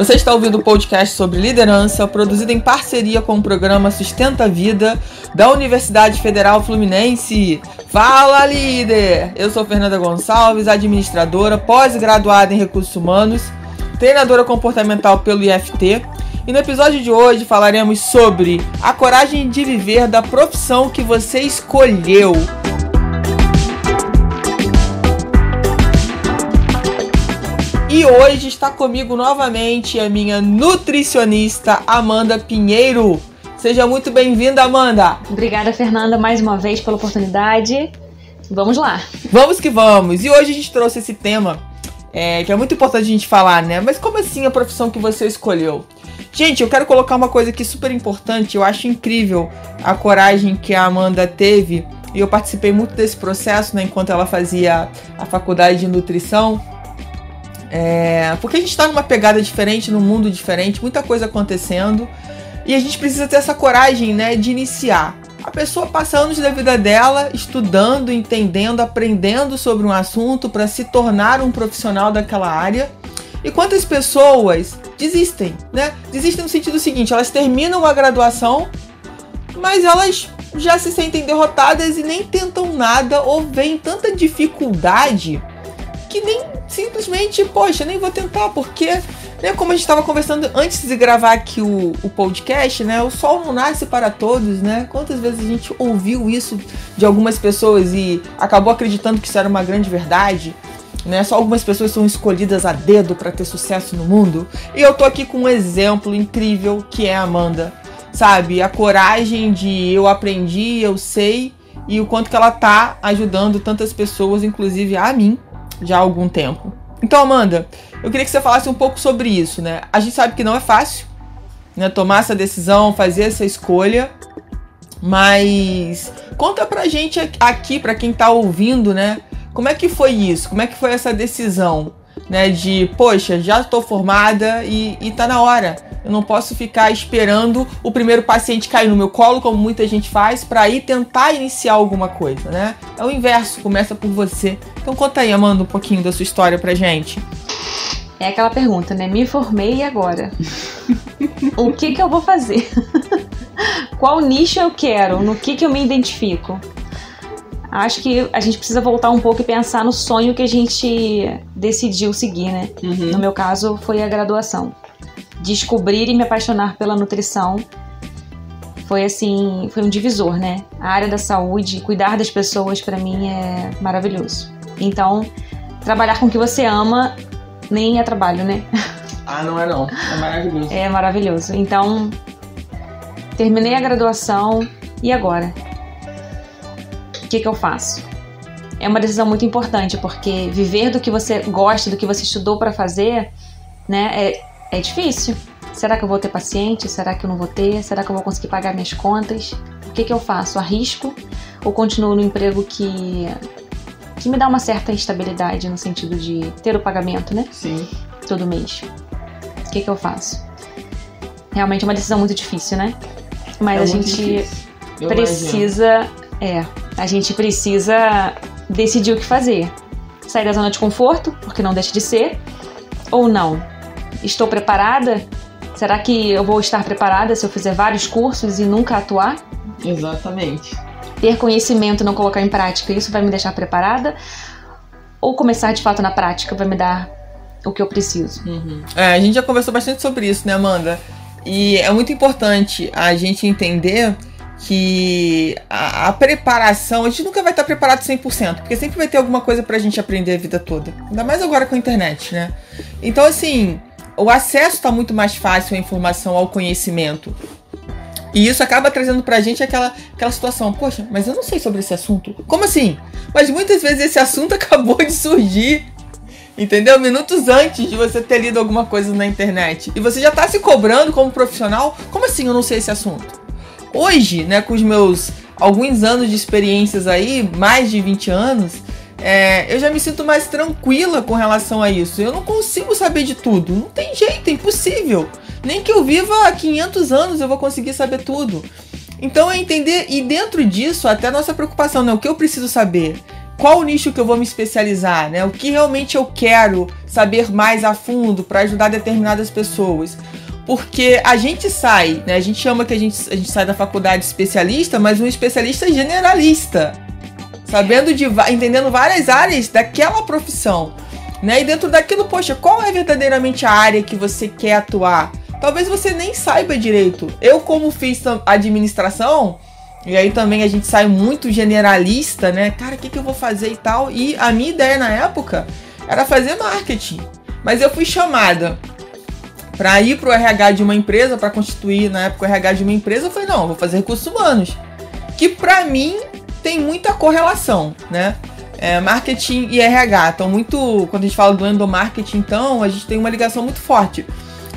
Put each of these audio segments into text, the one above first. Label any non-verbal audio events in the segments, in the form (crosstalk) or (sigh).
Você está ouvindo o podcast sobre liderança, produzido em parceria com o programa Sustenta a Vida da Universidade Federal Fluminense. Fala, líder! Eu sou Fernanda Gonçalves, administradora, pós-graduada em recursos humanos, treinadora comportamental pelo IFT. E no episódio de hoje falaremos sobre a coragem de viver da profissão que você escolheu. E hoje está comigo novamente a minha nutricionista Amanda Pinheiro. Seja muito bem-vinda, Amanda. Obrigada, Fernanda, mais uma vez pela oportunidade. Vamos lá. Vamos que vamos. E hoje a gente trouxe esse tema é, que é muito importante a gente falar, né? Mas como assim a profissão que você escolheu? Gente, eu quero colocar uma coisa aqui super importante. Eu acho incrível a coragem que a Amanda teve. E eu participei muito desse processo, né? Enquanto ela fazia a faculdade de nutrição. É, porque a gente está numa pegada diferente, num mundo diferente, muita coisa acontecendo. E a gente precisa ter essa coragem, né, de iniciar. A pessoa passa anos da vida dela estudando, entendendo, aprendendo sobre um assunto para se tornar um profissional daquela área. E quantas pessoas desistem, né? Desistem no sentido seguinte: elas terminam a graduação, mas elas já se sentem derrotadas e nem tentam nada ou veem tanta dificuldade que nem simplesmente, poxa, nem vou tentar, porque, né, como a gente estava conversando antes de gravar aqui o, o podcast, né, o sol não nasce para todos, né? Quantas vezes a gente ouviu isso de algumas pessoas e acabou acreditando que isso era uma grande verdade? Né? Só algumas pessoas são escolhidas a dedo para ter sucesso no mundo. E eu tô aqui com um exemplo incrível que é a Amanda. Sabe? A coragem de eu aprendi, eu sei e o quanto que ela tá ajudando tantas pessoas, inclusive a mim, já há algum tempo. Então, Amanda, eu queria que você falasse um pouco sobre isso, né? A gente sabe que não é fácil, né? Tomar essa decisão, fazer essa escolha, mas conta pra gente aqui, pra quem tá ouvindo, né? Como é que foi isso? Como é que foi essa decisão, né? De, poxa, já tô formada e, e tá na hora eu não posso ficar esperando o primeiro paciente cair no meu colo, como muita gente faz, para ir tentar iniciar alguma coisa, né? É o inverso, começa por você. Então conta aí, Amanda, um pouquinho da sua história pra gente. É aquela pergunta, né? Me formei e agora? (laughs) o que que eu vou fazer? (laughs) Qual nicho eu quero? No que que eu me identifico? Acho que a gente precisa voltar um pouco e pensar no sonho que a gente decidiu seguir, né? Uhum. No meu caso, foi a graduação descobrir e me apaixonar pela nutrição foi assim, foi um divisor, né? A área da saúde, cuidar das pessoas para mim é maravilhoso. Então, trabalhar com o que você ama nem é trabalho, né? Ah, não é não. É maravilhoso. É maravilhoso. Então, terminei a graduação e agora? O que que eu faço? É uma decisão muito importante porque viver do que você gosta, do que você estudou para fazer, né, é, é difícil. Será que eu vou ter paciente? Será que eu não vou ter? Será que eu vou conseguir pagar minhas contas? O que, que eu faço? Arrisco ou continuo no emprego que, que me dá uma certa instabilidade no sentido de ter o pagamento, né? Sim. Todo mês. O que, que eu faço? Realmente é uma decisão muito difícil, né? Mas é a gente precisa. É, a gente precisa decidir o que fazer. Sair da zona de conforto, porque não deixa de ser, ou não Estou preparada? Será que eu vou estar preparada se eu fizer vários cursos e nunca atuar? Exatamente. Ter conhecimento e não colocar em prática, isso vai me deixar preparada? Ou começar de fato na prática vai me dar o que eu preciso? Uhum. É, a gente já conversou bastante sobre isso, né, Amanda? E é muito importante a gente entender que a, a, preparação, a gente nunca vai estar preparado 100%, porque sempre vai ter alguma coisa pra gente aprender a vida toda. Ainda mais agora com a internet, né? Então, assim, o acesso está muito mais fácil à informação, ao conhecimento. E isso acaba trazendo pra gente aquela, aquela situação, poxa, mas eu não sei sobre esse assunto. Como assim? Mas muitas vezes esse assunto (laughs) acabou de surgir. Entendeu? Minutos antes de você ter lido alguma coisa na internet. E você já tá se cobrando como profissional. Como assim eu não sei esse assunto? Hoje, né, com os meus alguns anos de experiências aí, mais de 20 anos, é, eu já me sinto mais tranquila com relação a isso. Eu não consigo saber de tudo. Não tem jeito, é impossível. Nem que eu viva há 500 anos eu vou conseguir saber tudo. Então é entender, e dentro disso, até nossa preocupação, né? O que eu preciso saber? qual o nicho que eu vou me especializar, né? O que realmente eu quero saber mais a fundo para ajudar determinadas pessoas. Porque a gente sai, né? A gente chama que a gente, a gente sai da faculdade especialista, mas um especialista generalista. Sabendo de entendendo várias áreas daquela profissão. Né? E dentro daquilo, poxa, qual é verdadeiramente a área que você quer atuar? Talvez você nem saiba direito. Eu, como fiz administração, e aí também a gente sai muito generalista, né? Cara, o que, que eu vou fazer e tal. E a minha ideia na época era fazer marketing. Mas eu fui chamada para ir pro RH de uma empresa, para constituir na época o RH de uma empresa. Eu falei, não, vou fazer recursos humanos. Que para mim tem muita correlação, né? É, marketing e RH. Então, muito. Quando a gente fala do endomarketing, então, a gente tem uma ligação muito forte.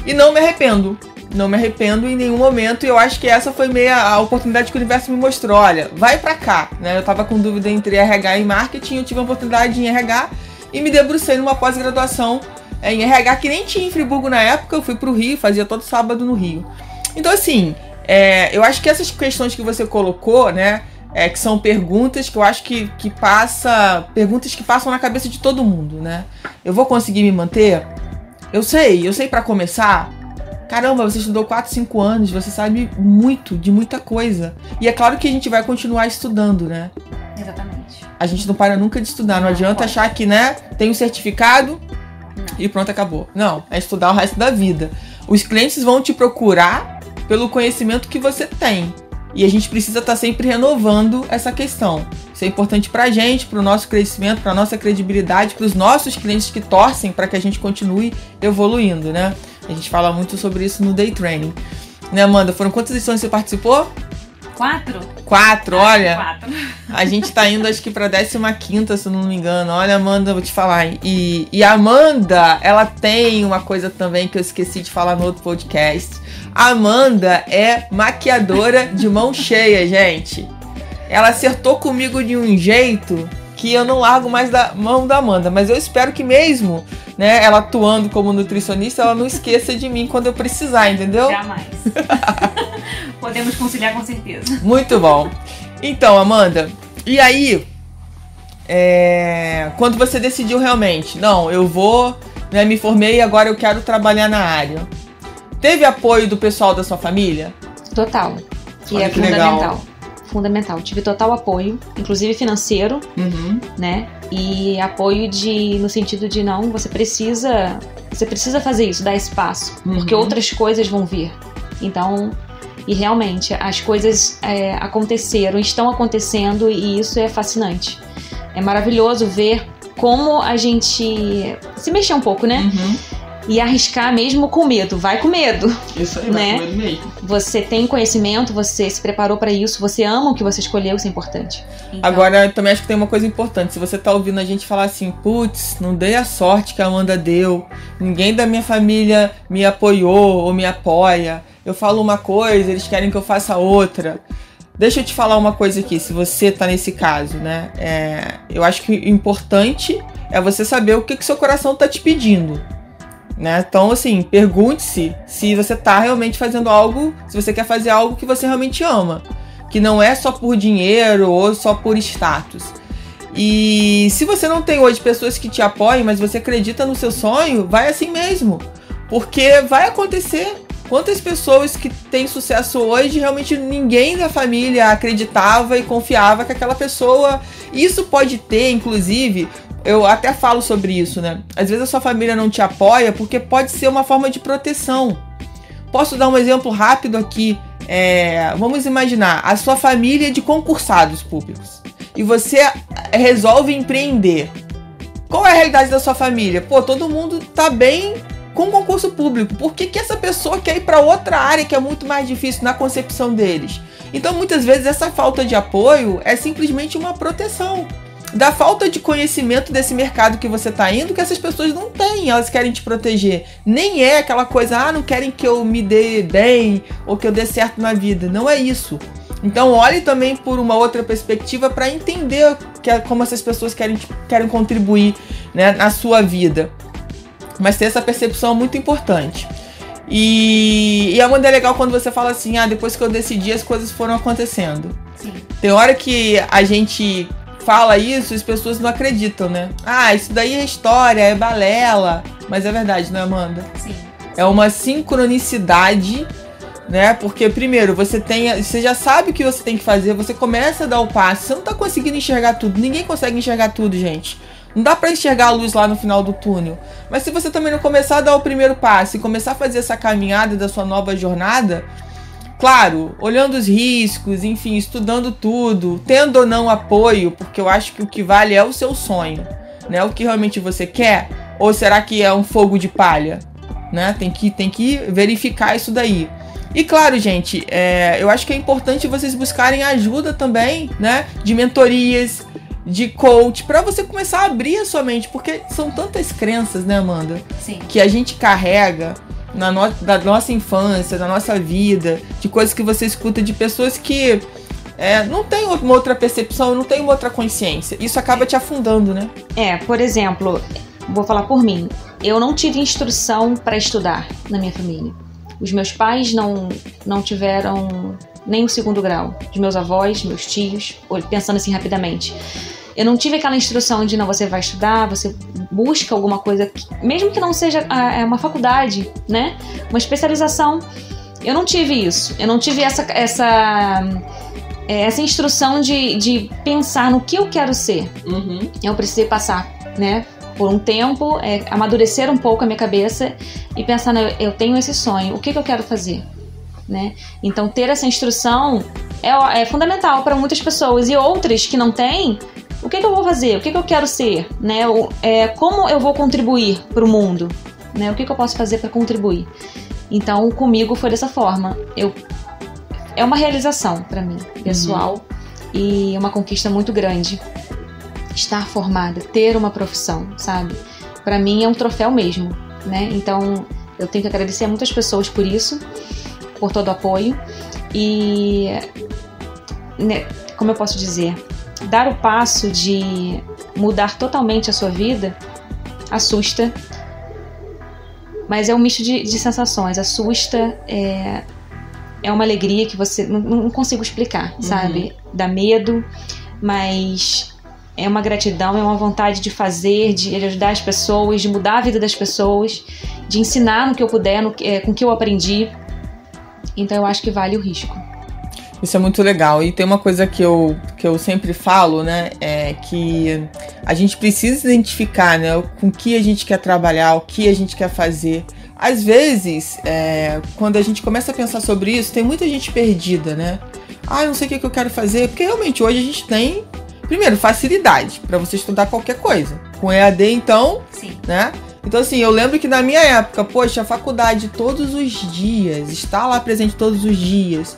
E não me arrependo. Não me arrependo em nenhum momento. E eu acho que essa foi meio a oportunidade que o universo me mostrou. Olha, vai para cá. Né? Eu tava com dúvida entre RH e marketing. Eu tive a oportunidade em RH e me debrucei numa pós-graduação em RH que nem tinha em Friburgo na época. Eu fui pro Rio, fazia todo sábado no Rio. Então, assim, é, eu acho que essas questões que você colocou, né? É, que são perguntas que eu acho que, que passa. Perguntas que passam na cabeça de todo mundo, né? Eu vou conseguir me manter? Eu sei, eu sei para começar. Caramba, você estudou 4, 5 anos, você sabe muito de muita coisa. E é claro que a gente vai continuar estudando, né? Exatamente. A gente não para nunca de estudar. Não, não adianta pode. achar que, né, tem um certificado e pronto, acabou. Não, é estudar o resto da vida. Os clientes vão te procurar pelo conhecimento que você tem. E a gente precisa estar tá sempre renovando essa questão. Isso é importante para a gente, para o nosso crescimento, para a nossa credibilidade, para os nossos clientes que torcem para que a gente continue evoluindo, né? A gente fala muito sobre isso no Day Training. Né, Amanda? Foram quantas edições você participou? Quatro? Quatro, olha. Quatro. A gente tá indo, acho que pra 15, se não me engano. Olha, Amanda, vou te falar. E, e a Amanda, ela tem uma coisa também que eu esqueci de falar no outro podcast Amanda é maquiadora de mão cheia, gente. Ela acertou comigo de um jeito que eu não largo mais da mão da Amanda, mas eu espero que mesmo, né, ela atuando como nutricionista, ela não esqueça de mim quando eu precisar, entendeu? Jamais. (laughs) Podemos conciliar com certeza. Muito bom. Então, Amanda, e aí, é, quando você decidiu realmente, não, eu vou, né, me formei e agora eu quero trabalhar na área. Teve apoio do pessoal da sua família? Total. Que Olha é que fundamental. Legal. Fundamental. Tive total apoio, inclusive financeiro, uhum. né? E apoio de no sentido de não, você precisa, você precisa fazer isso, dar espaço, uhum. porque outras coisas vão vir. Então, e realmente as coisas é, aconteceram, estão acontecendo e isso é fascinante. É maravilhoso ver como a gente se mexer um pouco, né? Uhum e arriscar mesmo com medo. Vai com medo. Isso aí, né? vai com medo mesmo. Você tem conhecimento, você se preparou para isso, você ama o que você escolheu, isso é importante. Então... Agora, também acho que tem uma coisa importante. Se você tá ouvindo a gente falar assim, putz, não dei a sorte que a Amanda deu, ninguém da minha família me apoiou ou me apoia. Eu falo uma coisa, eles querem que eu faça outra. Deixa eu te falar uma coisa aqui, se você tá nesse caso, né? É, eu acho que o importante é você saber o que, que seu coração tá te pedindo. Né? Então, assim, pergunte-se se você está realmente fazendo algo, se você quer fazer algo que você realmente ama, que não é só por dinheiro ou só por status. E se você não tem hoje pessoas que te apoiem, mas você acredita no seu sonho, vai assim mesmo, porque vai acontecer. Quantas pessoas que têm sucesso hoje, realmente ninguém da família acreditava e confiava que aquela pessoa. Isso pode ter, inclusive, eu até falo sobre isso, né? Às vezes a sua família não te apoia porque pode ser uma forma de proteção. Posso dar um exemplo rápido aqui. É, vamos imaginar a sua família é de concursados públicos e você resolve empreender. Qual é a realidade da sua família? Pô, todo mundo tá bem com concurso público. Por que, que essa pessoa quer ir para outra área que é muito mais difícil na concepção deles? Então, muitas vezes, essa falta de apoio é simplesmente uma proteção da falta de conhecimento desse mercado que você está indo que essas pessoas não têm, elas querem te proteger. Nem é aquela coisa, ah, não querem que eu me dê bem ou que eu dê certo na vida. Não é isso. Então olhe também por uma outra perspectiva para entender que, é como essas pessoas querem, querem contribuir né, na sua vida. Mas ter essa percepção é muito importante. E, e é muito legal quando você fala assim, ah, depois que eu decidi as coisas foram acontecendo. Sim. Tem hora que a gente fala isso, as pessoas não acreditam, né? Ah, isso daí é história, é balela. Mas é verdade, né, Amanda? Sim. É uma sincronicidade, né? Porque primeiro, você tem, você já sabe o que você tem que fazer, você começa a dar o passo, você não tá conseguindo enxergar tudo. Ninguém consegue enxergar tudo, gente. Não dá para enxergar a luz lá no final do túnel. Mas se você também não começar a dar o primeiro passo e começar a fazer essa caminhada da sua nova jornada, claro, olhando os riscos, enfim, estudando tudo, tendo ou não apoio, porque eu acho que o que vale é o seu sonho, né? O que realmente você quer, ou será que é um fogo de palha, né? Tem que tem que verificar isso daí. E claro, gente, é, eu acho que é importante vocês buscarem ajuda também, né? De mentorias, de coach, para você começar a abrir a sua mente, porque são tantas crenças, né, Amanda? Sim. Que a gente carrega na no, da nossa infância, da nossa vida, de coisas que você escuta de pessoas que é, não tem uma outra percepção, não tem uma outra consciência. Isso acaba te afundando, né? É, por exemplo, vou falar por mim. Eu não tive instrução para estudar na minha família. Os meus pais não, não tiveram nem o segundo grau. Os meus avós, meus tios, pensando assim rapidamente. Eu não tive aquela instrução de não, você vai estudar, você busca alguma coisa, mesmo que não seja é uma faculdade, né? Uma especialização. Eu não tive isso. Eu não tive essa, essa, é, essa instrução de, de pensar no que eu quero ser. Uhum. Eu precisei passar, né? Por um tempo, é, amadurecer um pouco a minha cabeça e pensar, eu tenho esse sonho, o que, que eu quero fazer? Né? Então, ter essa instrução é, é fundamental para muitas pessoas e outras que não têm. O que, que eu vou fazer? O que, que eu quero ser? Né? O, é, como eu vou contribuir para o mundo? Né? O que, que eu posso fazer para contribuir? Então, comigo foi dessa forma. Eu, é uma realização para mim, pessoal, uhum. e uma conquista muito grande. Estar formada, ter uma profissão, sabe? Para mim é um troféu mesmo, né? Então, eu tenho que agradecer a muitas pessoas por isso por todo o apoio e, né, como eu posso dizer, dar o passo de mudar totalmente a sua vida assusta, mas é um misto de, de sensações. Assusta, é, é uma alegria que você não, não consigo explicar, uhum. sabe? Dá medo, mas é uma gratidão, é uma vontade de fazer, de ajudar as pessoas, de mudar a vida das pessoas, de ensinar no que eu puder, no, é, com o que eu aprendi. Então eu acho que vale o risco. Isso é muito legal. E tem uma coisa que eu, que eu sempre falo, né? É que a gente precisa identificar, né? Com o que a gente quer trabalhar, o que a gente quer fazer. Às vezes, é, quando a gente começa a pensar sobre isso, tem muita gente perdida, né? Ah, não sei o que, que eu quero fazer. Porque realmente hoje a gente tem, primeiro, facilidade para você estudar qualquer coisa. Com EAD, então, Sim. né? Então, assim, eu lembro que na minha época, poxa, a faculdade todos os dias, estar lá presente todos os dias,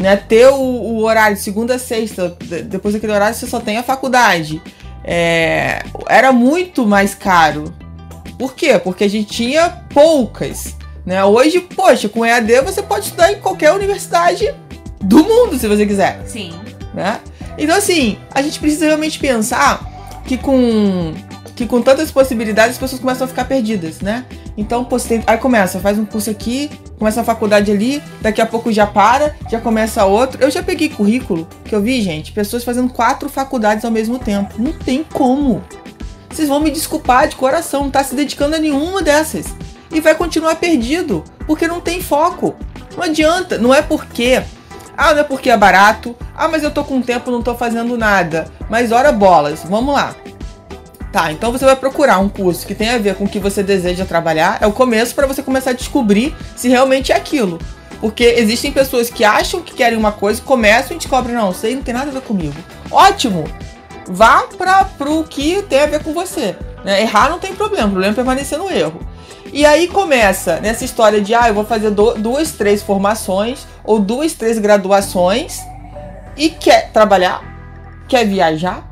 né? Ter o, o horário de segunda a sexta, depois daquele horário você só tem a faculdade. É, era muito mais caro. Por quê? Porque a gente tinha poucas. Né? Hoje, poxa, com EAD você pode estudar em qualquer universidade do mundo, se você quiser. Sim. Né? Então, assim, a gente precisa realmente pensar que com que com tantas possibilidades as pessoas começam a ficar perdidas, né? Então, pô, tem... aí começa, faz um curso aqui, começa a faculdade ali, daqui a pouco já para, já começa outro. Eu já peguei currículo que eu vi, gente, pessoas fazendo quatro faculdades ao mesmo tempo. Não tem como. Vocês vão me desculpar de coração, não tá se dedicando a nenhuma dessas. E vai continuar perdido, porque não tem foco. Não adianta, não é porque ah, não é porque é barato. Ah, mas eu tô com tempo, não tô fazendo nada. Mas ora bolas, vamos lá. Tá, então você vai procurar um curso que tem a ver com o que você deseja trabalhar. É o começo para você começar a descobrir se realmente é aquilo. Porque existem pessoas que acham que querem uma coisa, começam e descobrem, não, isso aí não tem nada a ver comigo. Ótimo! Vá para o que tem a ver com você. Né? Errar não tem problema, o problema é permanecer no erro. E aí começa nessa história de, ah, eu vou fazer do, duas, três formações ou duas, três graduações e quer trabalhar, quer viajar,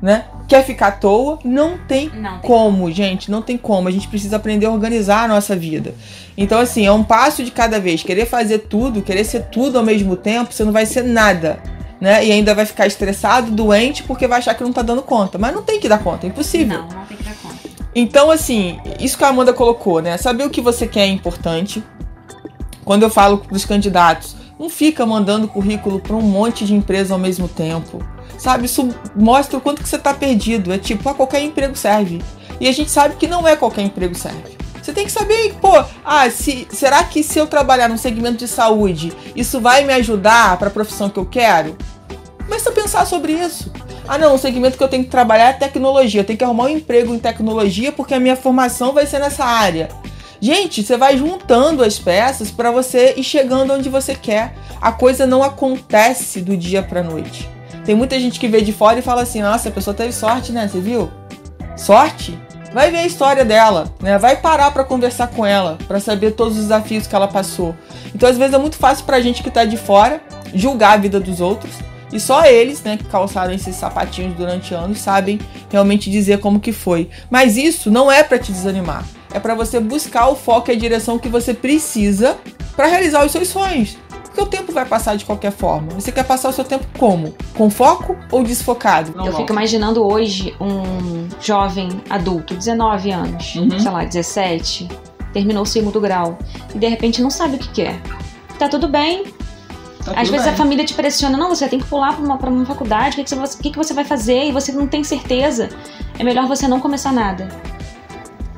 né? Quer ficar à toa, não tem, não tem como, gente, não tem como. A gente precisa aprender a organizar a nossa vida. Então, assim, é um passo de cada vez. Querer fazer tudo, querer ser tudo ao mesmo tempo, você não vai ser nada. Né? E ainda vai ficar estressado, doente, porque vai achar que não tá dando conta. Mas não tem que dar conta, é impossível. Não, não tem que dar conta. Então, assim, isso que a Amanda colocou, né? Saber o que você quer é importante. Quando eu falo pros candidatos, não fica mandando currículo para um monte de empresa ao mesmo tempo sabe? Isso mostra o quanto que você tá perdido. É tipo, ah, qualquer emprego serve. E a gente sabe que não é qualquer emprego serve. Você tem que saber, pô, ah, se, será que se eu trabalhar no segmento de saúde, isso vai me ajudar para a profissão que eu quero? Começa a pensar sobre isso. Ah, não, o segmento que eu tenho que trabalhar é tecnologia. Eu tenho que arrumar um emprego em tecnologia porque a minha formação vai ser nessa área. Gente, você vai juntando as peças para você ir chegando onde você quer. A coisa não acontece do dia para noite. Tem muita gente que vê de fora e fala assim: "Nossa, a pessoa teve sorte, né? Você viu? Sorte? Vai ver a história dela, né? Vai parar para conversar com ela, para saber todos os desafios que ela passou. Então, às vezes é muito fácil pra gente que tá de fora julgar a vida dos outros, e só eles, né, que calçaram esses sapatinhos durante anos, sabem realmente dizer como que foi. Mas isso não é para te desanimar. É para você buscar o foco e a direção que você precisa para realizar os seus sonhos. Porque o tempo vai passar de qualquer forma. Você quer passar o seu tempo como? Com foco ou desfocado? Não, eu não. fico imaginando hoje um jovem adulto, 19 anos, uhum. sei lá, 17, terminou o segundo grau e de repente não sabe o que quer. Tá tudo bem, Tá Às vezes bem. a família te pressiona, não, você tem que pular para uma, pra uma faculdade, o que, que, você, que, que você vai fazer? E você não tem certeza. É melhor você não começar nada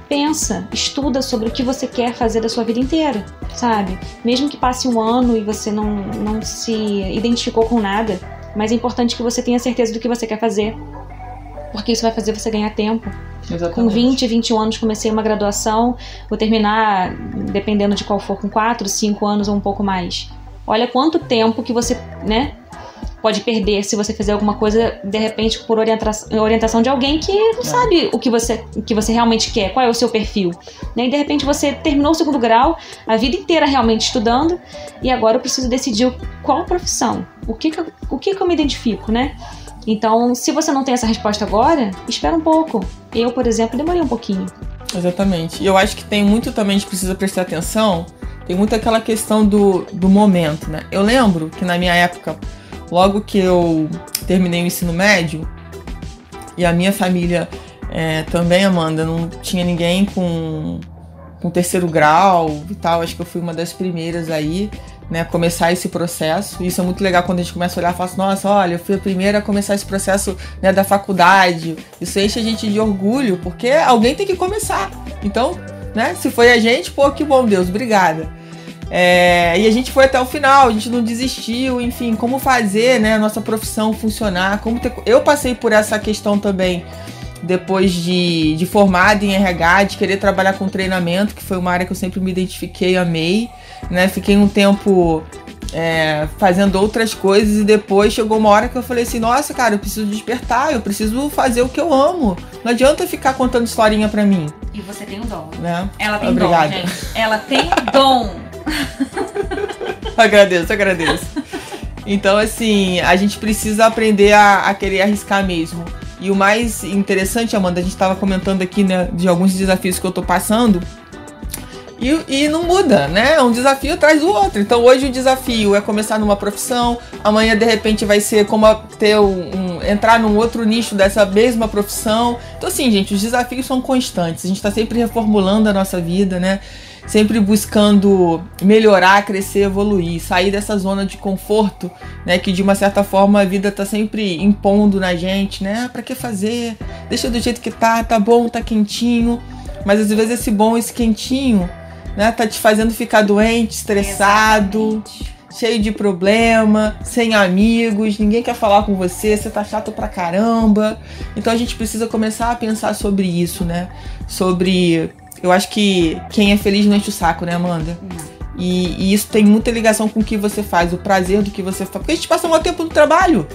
pensa, estuda sobre o que você quer fazer da sua vida inteira, sabe? Mesmo que passe um ano e você não, não se identificou com nada, mas é importante que você tenha certeza do que você quer fazer, porque isso vai fazer você ganhar tempo. Exatamente. Com 20, 21 anos comecei uma graduação, vou terminar, dependendo de qual for, com 4, 5 anos ou um pouco mais. Olha quanto tempo que você, né, pode perder se você fizer alguma coisa, de repente, por orientação, orientação de alguém que não é. sabe o que você, o que você realmente quer, qual é o seu perfil. Né? E de repente você terminou o segundo grau, a vida inteira realmente estudando, e agora eu preciso decidir qual profissão, o que, que, eu, o que, que eu me identifico, né? Então, se você não tem essa resposta agora, espera um pouco. Eu, por exemplo, demorei um pouquinho. Exatamente. E eu acho que tem muito também, a gente precisa prestar atenção, tem muito aquela questão do, do momento, né? Eu lembro que na minha época, logo que eu terminei o ensino médio, e a minha família é, também, Amanda, não tinha ninguém com, com terceiro grau e tal. Acho que eu fui uma das primeiras aí, né, começar esse processo. Isso é muito legal quando a gente começa a olhar e fala assim, nossa, olha, eu fui a primeira a começar esse processo né, da faculdade. Isso enche a gente de orgulho, porque alguém tem que começar. Então, né, se foi a gente, pô, que bom, Deus, obrigada. É, e a gente foi até o final, a gente não desistiu, enfim, como fazer né, a nossa profissão funcionar. Como ter... Eu passei por essa questão também depois de, de formada em RH, de querer trabalhar com treinamento, que foi uma área que eu sempre me identifiquei, amei. Né? Fiquei um tempo é, fazendo outras coisas e depois chegou uma hora que eu falei assim, nossa, cara, eu preciso despertar, eu preciso fazer o que eu amo. Não adianta ficar contando historinha pra mim. E você tem um dom. Né? Ela tem Obrigada. dom, gente. Ela tem dom. (laughs) agradeço, agradeço. Então, assim, a gente precisa aprender a, a, querer arriscar mesmo. E o mais interessante, Amanda, a gente estava comentando aqui, né, de alguns desafios que eu tô passando. E, e não muda, né? Um desafio atrás do outro. Então hoje o desafio é começar numa profissão, amanhã de repente vai ser como ter um, um, entrar num outro nicho dessa mesma profissão. Então assim, gente, os desafios são constantes. A gente está sempre reformulando a nossa vida, né? sempre buscando melhorar, crescer, evoluir, sair dessa zona de conforto, né, que de uma certa forma a vida tá sempre impondo na gente, né? Ah, para que fazer? Deixa do jeito que tá, tá bom, tá quentinho. Mas às vezes esse bom, esse quentinho, né, tá te fazendo ficar doente, estressado. Exatamente cheio de problema, sem amigos, ninguém quer falar com você, você tá chato pra caramba. Então a gente precisa começar a pensar sobre isso, né? Sobre eu acho que quem é feliz não enche o saco, né, Amanda? E, e, isso tem muita ligação com o que você faz, o prazer do que você faz. Porque a gente passa um tempo no trabalho.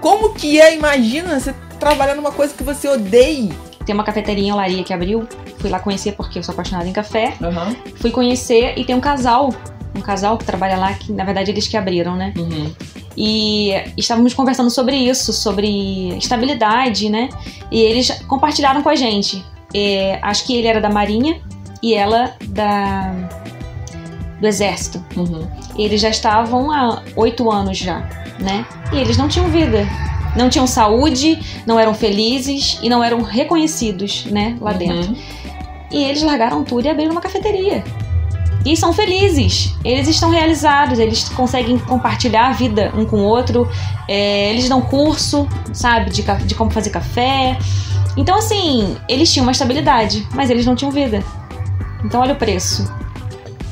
Como que é, imagina, você trabalhar numa coisa que você odeia? Tem uma cafeteria em Olaria que abriu. Fui lá conhecer porque eu sou apaixonada em café. Uhum. Fui conhecer e tem um casal. Um casal que trabalha lá, que na verdade eles que abriram, né? Uhum. E estávamos conversando sobre isso, sobre estabilidade, né? E eles compartilharam com a gente é, acho que ele era da Marinha e ela da do Exército. Uhum. Eles já estavam há oito anos já, né? E eles não tinham vida, não tinham saúde, não eram felizes e não eram reconhecidos, né? Lá uhum. dentro. E eles largaram tudo e abriram uma cafeteria. e são felizes. Eles estão realizados, eles conseguem compartilhar a vida um com o outro, é, eles dão curso, sabe, de, de como fazer café. Então, assim, eles tinham uma estabilidade, mas eles não tinham vida. Então, olha o preço.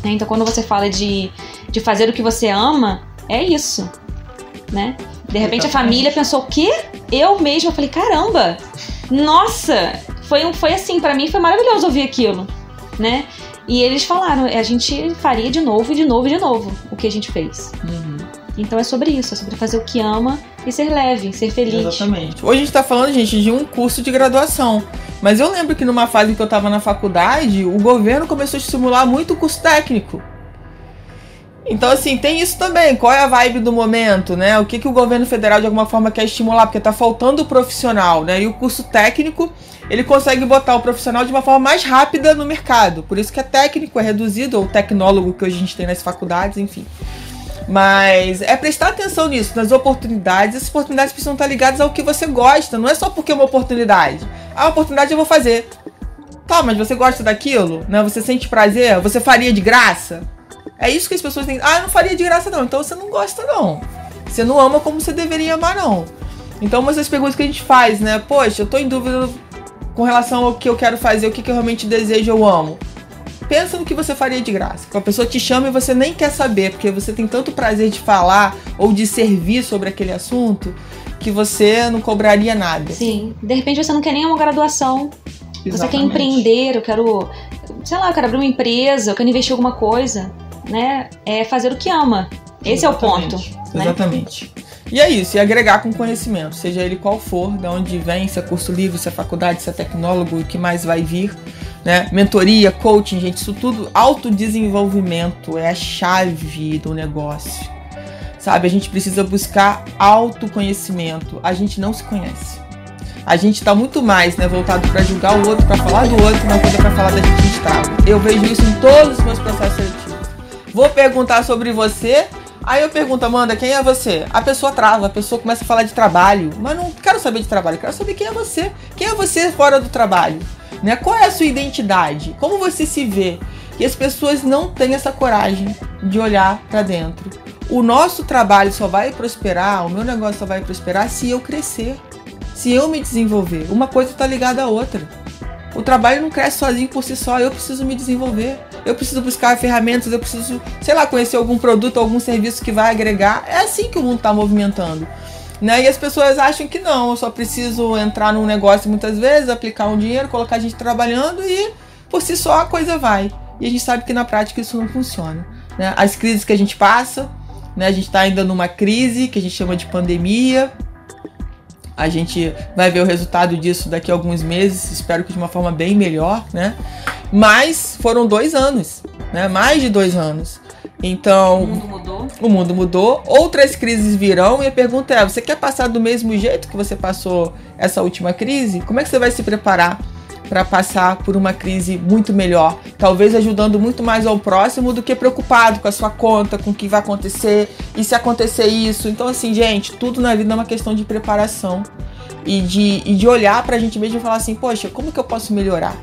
Né? Então, quando você fala de, de fazer o que você ama, é isso, né? De repente a família pensou o quê? Eu mesma falei, caramba, nossa, foi, foi assim, para mim foi maravilhoso ouvir aquilo, né? E eles falaram, a gente faria de novo e de novo e de novo o que a gente fez. Uhum. Então é sobre isso, é sobre fazer o que ama e ser leve, ser feliz. Exatamente. Hoje a gente tá falando, gente, de um curso de graduação. Mas eu lembro que numa fase que eu tava na faculdade, o governo começou a estimular muito o curso técnico. Então, assim, tem isso também. Qual é a vibe do momento, né? O que, que o governo federal, de alguma forma, quer estimular? Porque tá faltando o profissional, né? E o curso técnico, ele consegue botar o profissional de uma forma mais rápida no mercado. Por isso que é técnico, é reduzido, ou tecnólogo que hoje a gente tem nas faculdades, enfim. Mas é prestar atenção nisso, nas oportunidades. Essas oportunidades precisam estar ligadas ao que você gosta. Não é só porque é uma oportunidade. Ah, oportunidade eu vou fazer. Tá, mas você gosta daquilo? Né? Você sente prazer? Você faria de graça? É isso que as pessoas têm. Ah, eu não faria de graça, não. Então você não gosta, não. Você não ama como você deveria amar, não. Então, uma das perguntas que a gente faz, né? Poxa, eu tô em dúvida com relação ao que eu quero fazer, o que, que eu realmente desejo, eu amo. Pensa no que você faria de graça. Que a pessoa te chama e você nem quer saber, porque você tem tanto prazer de falar ou de servir sobre aquele assunto que você não cobraria nada. Sim. De repente você não quer nem uma graduação. Exatamente. Você quer empreender, eu quero, sei lá, eu quero abrir uma empresa, eu quero investir em alguma coisa né, é fazer o que ama. Esse Exatamente. é o ponto. Né? Exatamente. E é isso, e agregar com conhecimento, seja ele qual for, de onde vem, se é curso livre, se é faculdade, se é tecnólogo, o que mais vai vir, né? Mentoria, coaching, gente, isso tudo, autodesenvolvimento é a chave do negócio. Sabe, a gente precisa buscar autoconhecimento. A gente não se conhece. A gente está muito mais, né, voltado para julgar o outro, para falar do outro, não coisa para falar da gente estrago. Eu vejo isso em todos os meus processos seletivos vou perguntar sobre você. Aí eu pergunto, Amanda, quem é você? A pessoa trava, a pessoa começa a falar de trabalho. Mas não quero saber de trabalho, quero saber quem é você. Quem é você fora do trabalho? Né? Qual é a sua identidade? Como você se vê? E as pessoas não têm essa coragem de olhar para dentro. O nosso trabalho só vai prosperar, o meu negócio só vai prosperar se eu crescer, se eu me desenvolver. Uma coisa está ligada à outra. O trabalho não cresce sozinho por si só, eu preciso me desenvolver. Eu preciso buscar ferramentas, eu preciso, sei lá, conhecer algum produto, algum serviço que vai agregar. É assim que o mundo está movimentando. Né? E as pessoas acham que não, eu só preciso entrar num negócio muitas vezes, aplicar um dinheiro, colocar a gente trabalhando e por si só a coisa vai. E a gente sabe que na prática isso não funciona. Né? As crises que a gente passa, né? a gente está ainda numa crise que a gente chama de pandemia, a gente vai ver o resultado disso daqui a alguns meses, espero que de uma forma bem melhor, né? Mas foram dois anos, né? Mais de dois anos. Então. O mundo mudou. O mundo mudou. Outras crises virão e a pergunta é: você quer passar do mesmo jeito que você passou essa última crise? Como é que você vai se preparar para passar por uma crise muito melhor, talvez ajudando muito mais ao próximo do que preocupado com a sua conta, com o que vai acontecer e se acontecer isso. Então, assim, gente, tudo na vida é uma questão de preparação e de, e de olhar para a gente mesmo e falar assim: poxa, como que eu posso melhorar?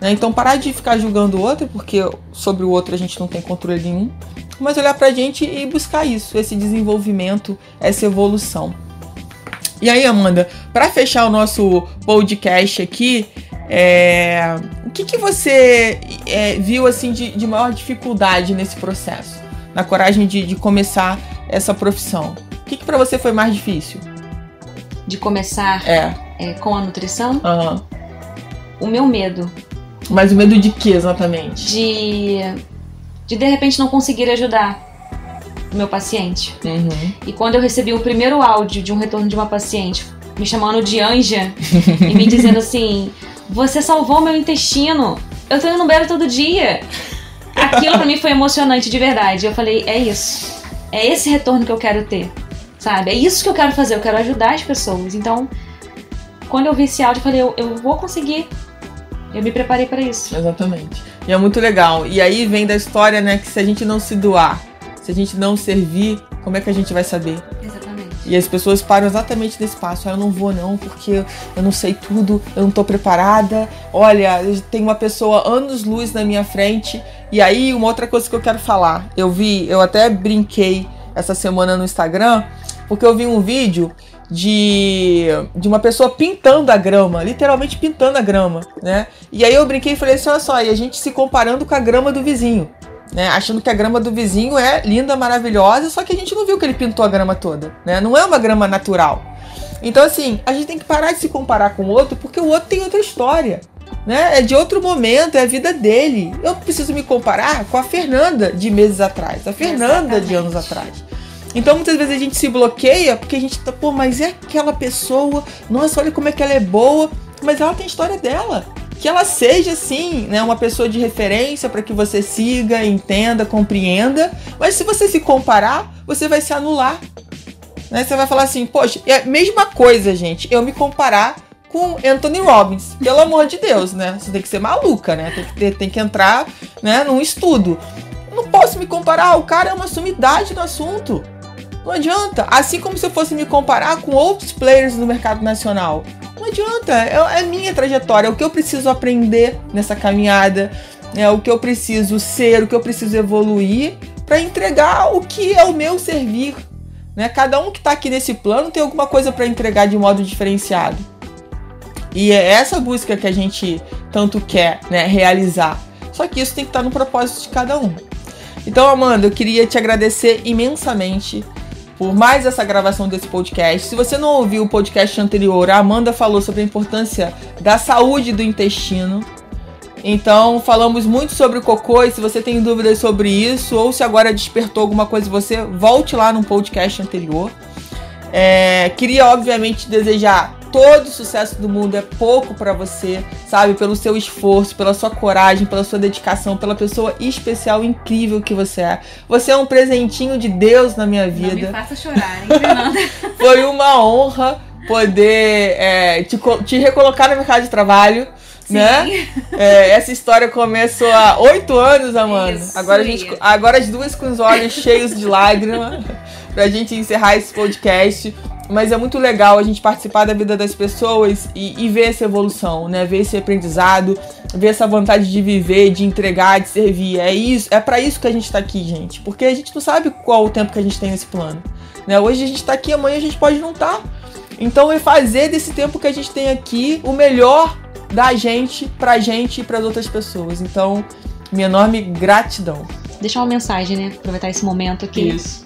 Né? Então, parar de ficar julgando o outro, porque sobre o outro a gente não tem controle nenhum, mas olhar para a gente e buscar isso, esse desenvolvimento, essa evolução. E aí, Amanda, para fechar o nosso podcast aqui, é, o que, que você é, viu assim de, de, maior dificuldade nesse processo, na coragem de, de começar essa profissão? O que, que para você foi mais difícil? De começar é. é com a nutrição? Uhum. O meu medo. Mas o medo de que exatamente? De de de repente não conseguir ajudar o meu paciente. Uhum. E quando eu recebi o primeiro áudio de um retorno de uma paciente me chamando de anja (laughs) e me dizendo assim você salvou meu intestino. Eu tô indo no banheiro todo dia. Aquilo para mim foi emocionante de verdade. Eu falei, é isso. É esse retorno que eu quero ter. Sabe? É isso que eu quero fazer. Eu quero ajudar as pessoas. Então, quando eu vi esse áudio, eu falei, eu, eu vou conseguir. Eu me preparei para isso. Exatamente. E é muito legal. E aí vem da história, né, que se a gente não se doar, se a gente não servir, como é que a gente vai saber? Exatamente. E as pessoas param exatamente nesse passo. Ah, eu não vou não, porque eu não sei tudo, eu não tô preparada. Olha, tem uma pessoa anos luz na minha frente E aí, uma outra coisa que eu quero falar. Eu vi, eu até brinquei essa semana no Instagram, porque eu vi um vídeo de, de uma pessoa pintando a grama, literalmente pintando a grama, né? E aí eu brinquei e falei assim, olha só, e a gente se comparando com a grama do vizinho, né? Achando que a grama do vizinho é linda, maravilhosa, só que a gente não viu que ele pintou a grama toda, né? Não é uma grama natural. Então assim, a gente tem que parar de se comparar com o outro, porque o outro tem outra história, né? É de outro momento, é a vida dele. Eu preciso me comparar com a Fernanda de meses atrás, a Fernanda Exatamente. de anos atrás. Então muitas vezes a gente se bloqueia porque a gente tá, pô, mas é aquela pessoa, nossa, olha como é que ela é boa, mas ela tem a história dela. Que ela seja, sim, né, uma pessoa de referência para que você siga, entenda, compreenda. Mas se você se comparar, você vai se anular. Né? Você vai falar assim, poxa, é a mesma coisa, gente, eu me comparar com Anthony Robbins. Pelo amor de Deus, né? Você tem que ser maluca, né? Tem que, ter, tem que entrar né, num estudo. Não posso me comparar, o cara é uma sumidade no assunto. Não adianta. Assim como se eu fosse me comparar com outros players no mercado nacional. Não adianta. É, é minha trajetória. É o que eu preciso aprender nessa caminhada. É o que eu preciso ser, o que eu preciso evoluir para entregar o que é o meu servir. Né? Cada um que está aqui nesse plano tem alguma coisa para entregar de modo diferenciado. E é essa busca que a gente tanto quer né, realizar. Só que isso tem que estar tá no propósito de cada um. Então, Amanda, eu queria te agradecer imensamente por mais essa gravação desse podcast. Se você não ouviu o podcast anterior, a Amanda falou sobre a importância da saúde do intestino. Então, falamos muito sobre o cocô e se você tem dúvidas sobre isso ou se agora despertou alguma coisa você, volte lá no podcast anterior. É, queria, obviamente, desejar todo o sucesso do mundo é pouco para você, sabe? Pelo seu esforço, pela sua coragem, pela sua dedicação, pela pessoa especial, incrível que você é. Você é um presentinho de Deus na minha vida. Não me faça chorar, hein, Fernanda? (laughs) Foi uma honra poder é, te, te recolocar no mercado de trabalho. Sim. Né? É, essa história começou há oito anos, Amanda. Isso, agora, a gente, agora as duas com os olhos cheios de lágrima (laughs) pra gente encerrar esse podcast mas é muito legal a gente participar da vida das pessoas e, e, ver essa evolução, né? Ver esse aprendizado, ver essa vontade de viver, de entregar, de servir. É isso, é para isso que a gente tá aqui, gente. Porque a gente não sabe qual o tempo que a gente tem nesse plano. Né? Hoje a gente tá aqui, amanhã a gente pode não estar. Tá. Então é fazer desse tempo que a gente tem aqui o melhor da gente, pra gente e para outras pessoas. Então, minha enorme gratidão. Deixar uma mensagem, né? Aproveitar esse momento aqui. Isso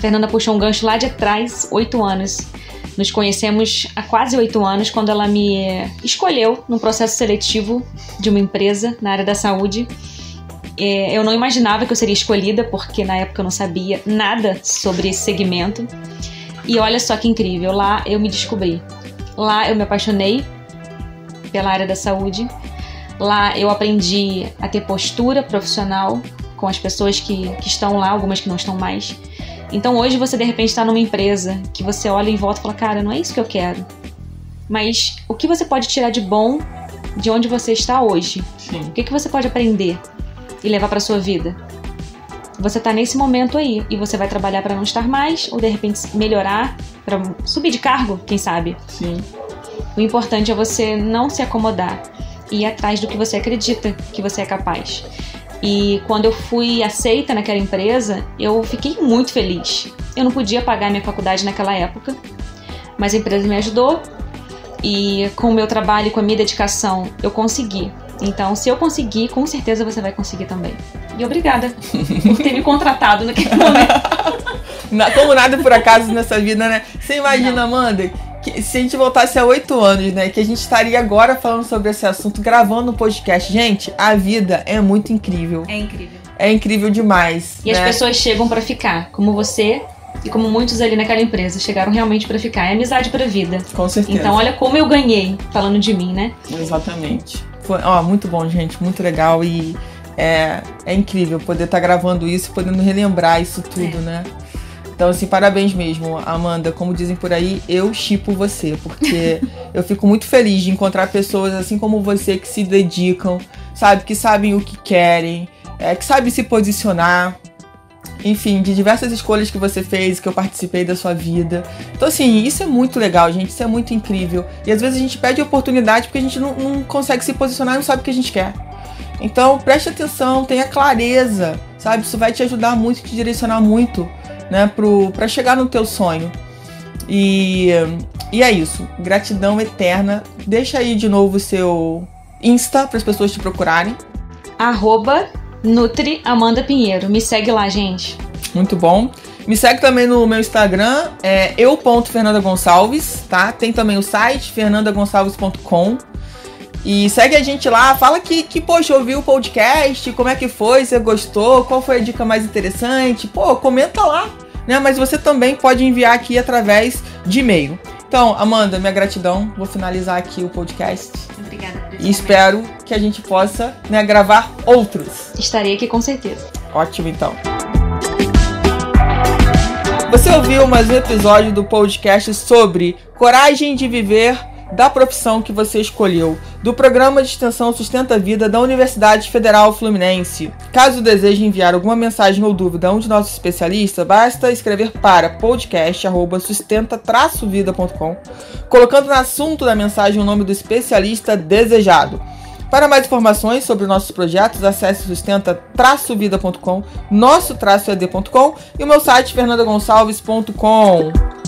Fernanda puxou um gancho lá de trás, oito anos. Nos conhecemos há quase oito anos, quando ela me escolheu num processo seletivo de uma empresa na área da saúde. É, eu não imaginava que eu seria escolhida, porque na época eu não sabia nada sobre esse segmento. E olha só que incrível, lá eu me descobri. Lá eu me apaixonei pela área da saúde. Lá eu aprendi a ter postura profissional com as pessoas que, que estão lá, algumas que não estão mais. Então hoje você de repente está numa empresa que você olha em volta e fala, cara, não é isso que eu quero. Mas o que você pode tirar de bom de onde você está hoje? Sim. O que, que você pode aprender e levar para sua vida? Você está nesse momento aí e você vai trabalhar para não estar mais ou de repente melhorar para subir de cargo, quem sabe? Sim. O importante é você não se acomodar e ir atrás do que você acredita que você é capaz. E quando eu fui aceita naquela empresa, eu fiquei muito feliz. Eu não podia pagar minha faculdade naquela época, mas a empresa me ajudou e com o meu trabalho e com a minha dedicação eu consegui. Então, se eu conseguir, com certeza você vai conseguir também. E obrigada por ter me (laughs) contratado naquele momento. Como nada por acaso nessa vida, né? Você imagina, não. Amanda, que se a gente voltasse a oito anos, né? Que a gente estaria agora falando sobre esse assunto, gravando um podcast. Gente, a vida é muito incrível. É incrível. É incrível demais. E né? as pessoas chegam para ficar, como você e como muitos ali naquela empresa chegaram realmente para ficar. É amizade para vida. Com certeza. Então, olha como eu ganhei falando de mim, né? Exatamente. Foi, ó, muito bom, gente, muito legal e é, é incrível poder estar tá gravando isso, podendo relembrar isso tudo, é. né? Então, assim, parabéns mesmo, Amanda. Como dizem por aí, eu chipo você, porque (laughs) eu fico muito feliz de encontrar pessoas assim como você que se dedicam, sabe, que sabem o que querem, é, que sabem se posicionar. Enfim, de diversas escolhas que você fez, que eu participei da sua vida. Então, assim, isso é muito legal, gente. Isso é muito incrível. E às vezes a gente pede oportunidade porque a gente não, não consegue se posicionar e não sabe o que a gente quer. Então preste atenção, tenha clareza, sabe? Isso vai te ajudar muito, te direcionar muito, né, para chegar no teu sonho. E, e é isso. Gratidão eterna. Deixa aí de novo o seu Insta para as pessoas te procurarem. Arroba Nutri Amanda Pinheiro. Me segue lá, gente. Muito bom. Me segue também no meu Instagram, é eu.fernandagonçalves, tá? Tem também o site fernandagonçalves.com. E segue a gente lá, fala que, que, poxa, ouviu o podcast, como é que foi, você gostou, qual foi a dica mais interessante. Pô, comenta lá, né? Mas você também pode enviar aqui através de e-mail. Então, Amanda, minha gratidão. Vou finalizar aqui o podcast. Obrigada. E espero que a gente possa né, gravar outros. Estarei aqui com certeza. Ótimo, então. Você ouviu mais um episódio do podcast sobre coragem de viver da profissão que você escolheu, do programa de extensão Sustenta a Vida da Universidade Federal Fluminense. Caso deseje enviar alguma mensagem ou dúvida a um de nossos especialistas, basta escrever para podcast@sustenta-vida.com, colocando no assunto da mensagem o nome do especialista desejado. Para mais informações sobre nossos projetos, acesse sustenta-vida.com, nosso-ed.com e o meu site fernandagonçalves.com.